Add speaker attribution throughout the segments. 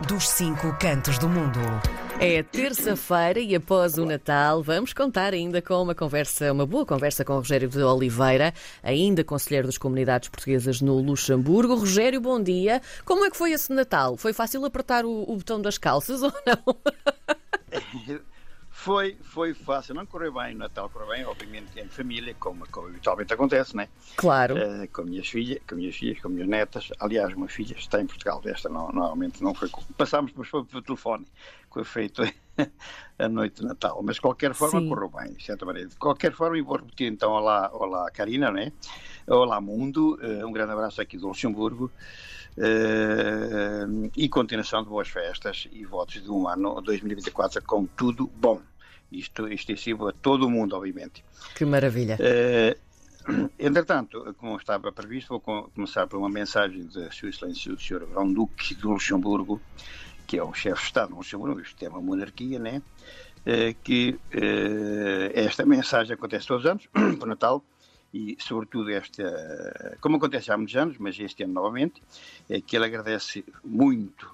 Speaker 1: dos cinco cantos do mundo.
Speaker 2: É terça-feira e após o Natal vamos contar ainda com uma conversa, uma boa conversa com o Rogério de Oliveira, ainda conselheiro das comunidades portuguesas no Luxemburgo. Rogério, bom dia. Como é que foi esse Natal? Foi fácil apertar o, o botão das calças ou não?
Speaker 3: Foi, foi fácil, não correu bem o Natal, correu bem, obviamente em família, como, como habitualmente acontece, né?
Speaker 2: Claro.
Speaker 3: Uh, com minhas filhas, com minhas filhas, com minhas netas. Aliás, uma filha está em Portugal, desta não, normalmente não foi. Passámos, mas foi pelo telefone, que foi feito a noite de Natal. Mas de qualquer forma
Speaker 2: Sim.
Speaker 3: correu bem, de certa maneira. De qualquer forma, eu vou repetir então, olá, olá Karina, né? Olá Mundo, uh, um grande abraço aqui do Luxemburgo. Uh, e continuação de boas festas e votos de um ano 2024 com tudo bom. Isto extensivo a todo o mundo, obviamente.
Speaker 2: Que maravilha.
Speaker 3: Uh, entretanto, como estava previsto, vou com, começar por uma mensagem de Sua Excelência o Sr. Grão-Duque do Luxemburgo, que é o chefe de Estado do Luxemburgo, isto é uma monarquia, né? Uh, que uh, esta mensagem acontece todos os anos, por Natal, e sobretudo esta, como acontece há muitos anos, mas este ano novamente, é que ele agradece muito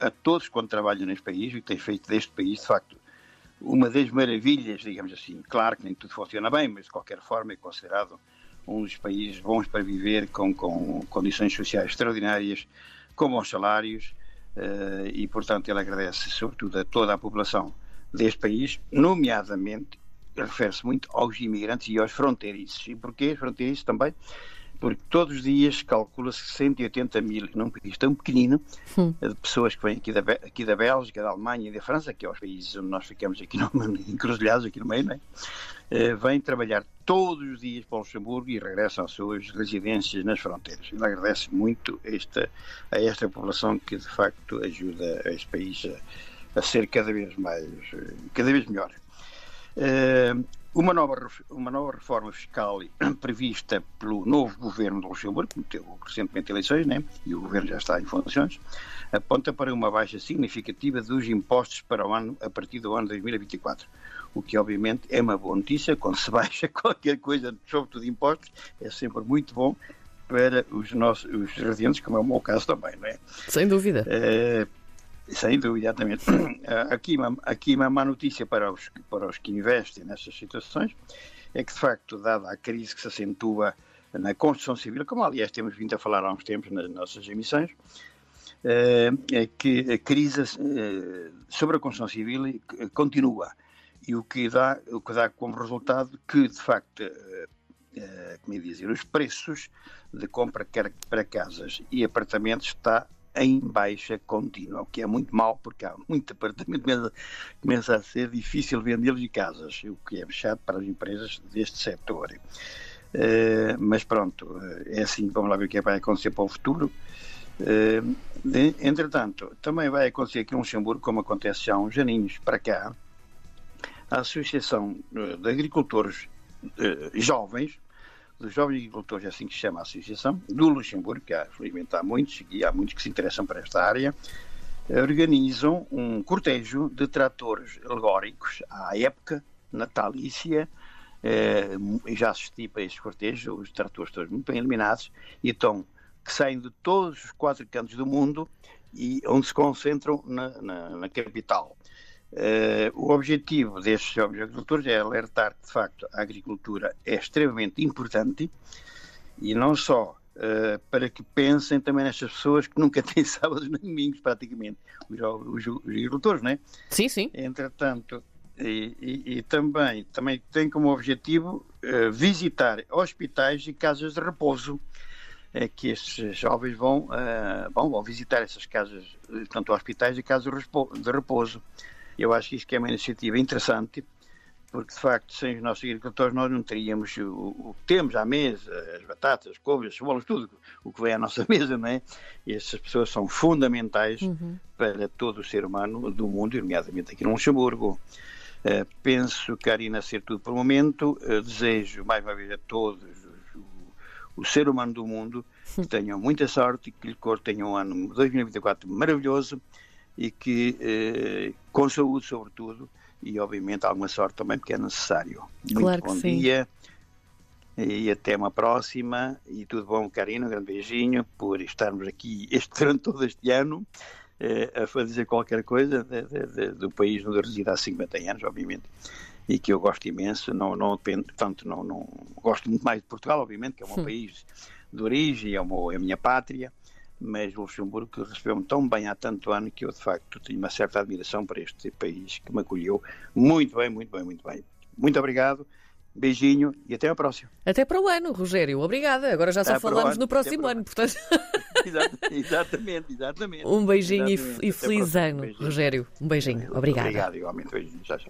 Speaker 3: a todos quando trabalham neste país e tem feito deste país, de facto, uma das maravilhas, digamos assim. Claro que nem tudo funciona bem, mas de qualquer forma é considerado um dos países bons para viver, com, com condições sociais extraordinárias, com bons salários, uh, e portanto ele agradece sobretudo a toda a população deste país, nomeadamente, refere-se muito aos imigrantes e aos fronteiriços. E porquê fronteiriços também? Porque todos os dias calcula-se 180 mil, num país tão pequenino, hum. de pessoas que vêm aqui da, aqui da Bélgica, da Alemanha e da França, que é os países onde nós ficamos aqui no, encruzilhados, aqui no meio, não é? Uh, vêm trabalhar todos os dias para o Luxemburgo e regressam às suas residências nas fronteiras. Ele agradece muito esta, a esta população que, de facto, ajuda este país a, a ser cada vez mais, cada vez melhor. Uh, uma nova, uma nova reforma fiscal prevista pelo novo governo do Luxemburgo, que teve recentemente eleições, né? e o governo já está em funções, aponta para uma baixa significativa dos impostos para o ano a partir do ano 2024. O que, obviamente, é uma boa notícia. Quando se baixa qualquer coisa, sobretudo impostos, é sempre muito bom para os nossos os residentes, como é o meu caso também, não é?
Speaker 2: Sem dúvida.
Speaker 3: É, sem dúvida, exatamente. Aqui uma, aqui uma má notícia para os, para os que investem nessas situações é que, de facto, dada a crise que se acentua na construção civil, como aliás temos vindo a falar há uns tempos nas nossas emissões, é que a crise sobre a construção civil continua e o que dá, o que dá como resultado que, de facto, como é dizer, os preços de compra para casas e apartamentos está em baixa contínua, o que é muito mau porque há muito apartamento começa a ser difícil vendê-los em casas, o que é chato para as empresas deste setor. Uh, mas pronto, é assim, vamos lá ver o que vai acontecer para o futuro. Uh, de, entretanto, também vai acontecer aqui em Luxemburgo, como acontece já há uns aninhos para cá, a Associação de Agricultores uh, Jovens, jovens agricultores, é assim que chama a associação, do Luxemburgo, que felizmente há muitos, e há muitos que se interessam por esta área, organizam um cortejo de tratores alegóricos à época natalícia. Eh, já assisti para estes cortejos, os tratores todos muito bem iluminados, e estão, que saem de todos os quatro cantos do mundo e onde se concentram na, na, na capital. Uh, o objetivo destes jovens agricultores é alertar que, de facto, a agricultura é extremamente importante e não só uh, para que pensem também nestas pessoas que nunca têm sábados nem domingos, praticamente, os, os, os agricultores, não é?
Speaker 2: Sim, sim.
Speaker 3: Entretanto, e, e, e também, também tem como objetivo uh, visitar hospitais e casas de repouso é que estes jovens vão, vão, vão visitar essas casas, tanto hospitais e casas de repouso. Eu acho que isto é uma iniciativa interessante, porque de facto, sem os nossos agricultores, nós não teríamos o, o que temos à mesa, as batatas, as couves, as cebolas, tudo o que vem à nossa mesa, não é? E essas pessoas são fundamentais uhum. para todo o ser humano do mundo, nomeadamente aqui no Luxemburgo. Uh, penso, Karina, ser tudo por o momento. Uh, desejo, mais uma vez, a todos o, o ser humano do mundo que tenham muita sorte e que lhe tenham um ano 2024 maravilhoso e que eh, com saúde sobretudo e obviamente alguma sorte também porque é necessário.
Speaker 2: Claro
Speaker 3: Muito bom
Speaker 2: sim.
Speaker 3: dia e até uma próxima e tudo bom Karina, um grande beijinho por estarmos aqui este durante todo este ano a fazer qualquer coisa de, de, de, do país onde eu resido há 50 anos, obviamente, e que eu gosto imenso. Não, não depende, portanto, não, não gosto muito mais de Portugal, obviamente, que é o meu hum. país de origem, é, o é a minha pátria, mas o Luxemburgo recebeu-me tão bem há tanto ano que eu, de facto, tenho uma certa admiração para este país que me acolheu muito bem, muito bem, muito bem. Muito obrigado. Beijinho e até a próxima.
Speaker 2: Até para o ano, Rogério. Obrigada. Agora já só falamos ano, no próximo ano, portanto.
Speaker 3: exatamente, exatamente.
Speaker 2: Um beijinho
Speaker 3: exatamente.
Speaker 2: e, feliz ano, Rogério. Um beijinho. Obrigado.
Speaker 3: Obrigado, igualmente. Beijinho. Tchau, tchau.